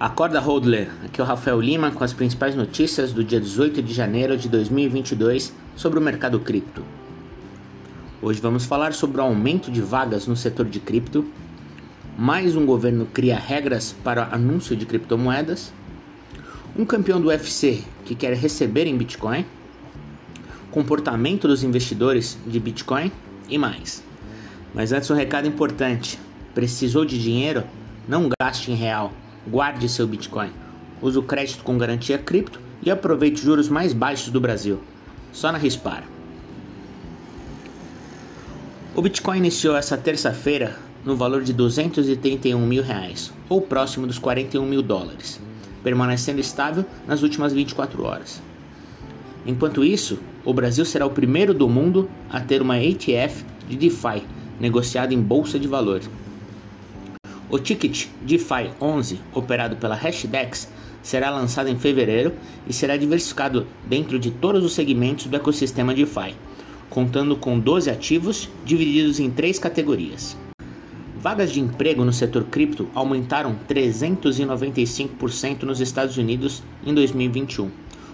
Acorda Holdler, aqui é o Rafael Lima com as principais notícias do dia 18 de janeiro de 2022 sobre o mercado cripto. Hoje vamos falar sobre o aumento de vagas no setor de cripto, mais um governo cria regras para anúncio de criptomoedas, um campeão do UFC que quer receber em Bitcoin, comportamento dos investidores de Bitcoin e mais. Mas antes um recado importante: precisou de dinheiro? Não gaste em real guarde seu Bitcoin. Use o crédito com garantia cripto e aproveite juros mais baixos do Brasil. Só na Rispar. O Bitcoin iniciou essa terça-feira no valor de 231 mil reais, ou próximo dos 41 mil dólares, permanecendo estável nas últimas 24 horas. Enquanto isso, o Brasil será o primeiro do mundo a ter uma ETF de DeFi negociada em bolsa de valores. O ticket DeFi 11, operado pela Hashdex, será lançado em fevereiro e será diversificado dentro de todos os segmentos do ecossistema DeFi, contando com 12 ativos divididos em três categorias. Vagas de emprego no setor cripto aumentaram 395% nos Estados Unidos em 2021,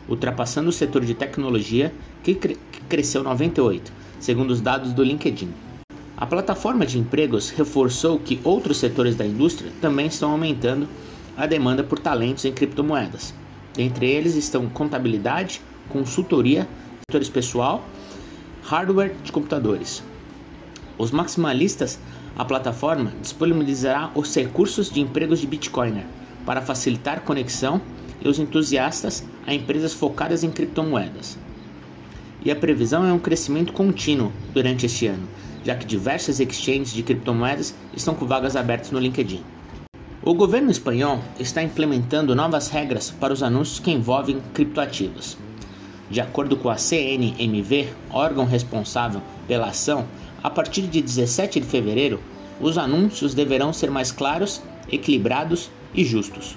ultrapassando o setor de tecnologia, que, cre que cresceu 98%, segundo os dados do LinkedIn. A plataforma de empregos reforçou que outros setores da indústria também estão aumentando a demanda por talentos em criptomoedas. Dentre eles estão contabilidade, consultoria, setores pessoal, hardware de computadores. Os maximalistas, a plataforma disponibilizará os recursos de empregos de Bitcoiner para facilitar conexão e os entusiastas a empresas focadas em criptomoedas. E a previsão é um crescimento contínuo durante este ano, já que diversas exchanges de criptomoedas estão com vagas abertas no LinkedIn. O governo espanhol está implementando novas regras para os anúncios que envolvem criptoativos. De acordo com a CNMV, órgão responsável pela ação, a partir de 17 de fevereiro, os anúncios deverão ser mais claros, equilibrados e justos.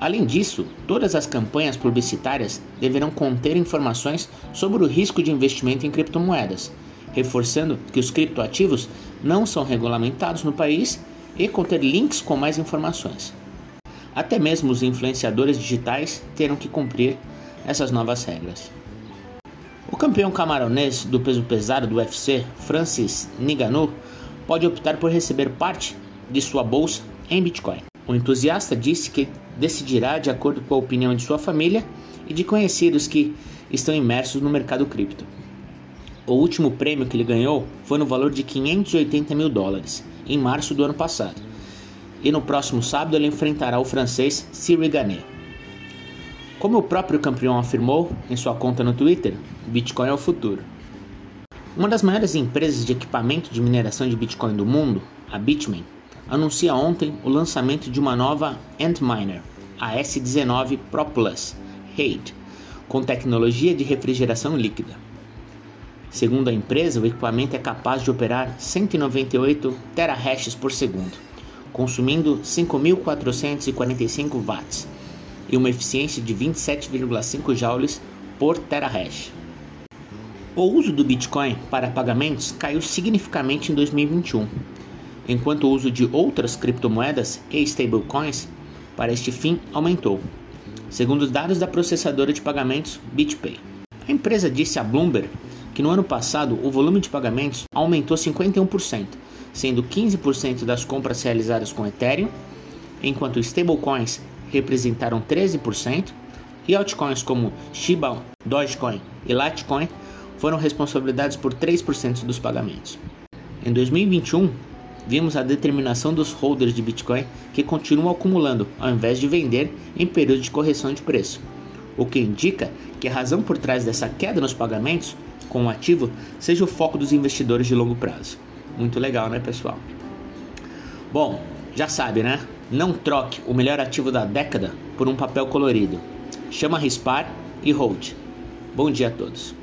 Além disso, todas as campanhas publicitárias deverão conter informações sobre o risco de investimento em criptomoedas reforçando que os criptoativos não são regulamentados no país e conter links com mais informações. Até mesmo os influenciadores digitais terão que cumprir essas novas regras. O campeão camaronês do peso pesado do UFC, Francis Ngannou, pode optar por receber parte de sua bolsa em Bitcoin. O entusiasta disse que decidirá de acordo com a opinião de sua família e de conhecidos que estão imersos no mercado cripto. O último prêmio que ele ganhou foi no valor de 580 mil dólares, em março do ano passado. E no próximo sábado ele enfrentará o francês Cyril Gane. Como o próprio campeão afirmou em sua conta no Twitter, Bitcoin é o futuro. Uma das maiores empresas de equipamento de mineração de Bitcoin do mundo, a Bitmain, anuncia ontem o lançamento de uma nova Antminer, a S19 Pro Plus com tecnologia de refrigeração líquida. Segundo a empresa, o equipamento é capaz de operar 198 terahashes por segundo, consumindo 5.445 watts e uma eficiência de 27,5 joules por terahash. O uso do Bitcoin para pagamentos caiu significativamente em 2021, enquanto o uso de outras criptomoedas e stablecoins para este fim aumentou, segundo os dados da processadora de pagamentos BitPay. A empresa disse a Bloomberg que no ano passado o volume de pagamentos aumentou 51%, sendo 15% das compras realizadas com Ethereum, enquanto stablecoins representaram 13% e altcoins como Shiba, Dogecoin e Litecoin foram responsabilidades por 3% dos pagamentos. Em 2021, vimos a determinação dos holders de Bitcoin que continuam acumulando ao invés de vender em período de correção de preço, o que indica que a razão por trás dessa queda nos pagamentos com o ativo seja o foco dos investidores de longo prazo. Muito legal, né, pessoal? Bom, já sabe, né? Não troque o melhor ativo da década por um papel colorido. Chama Rispar e Hold. Bom dia a todos.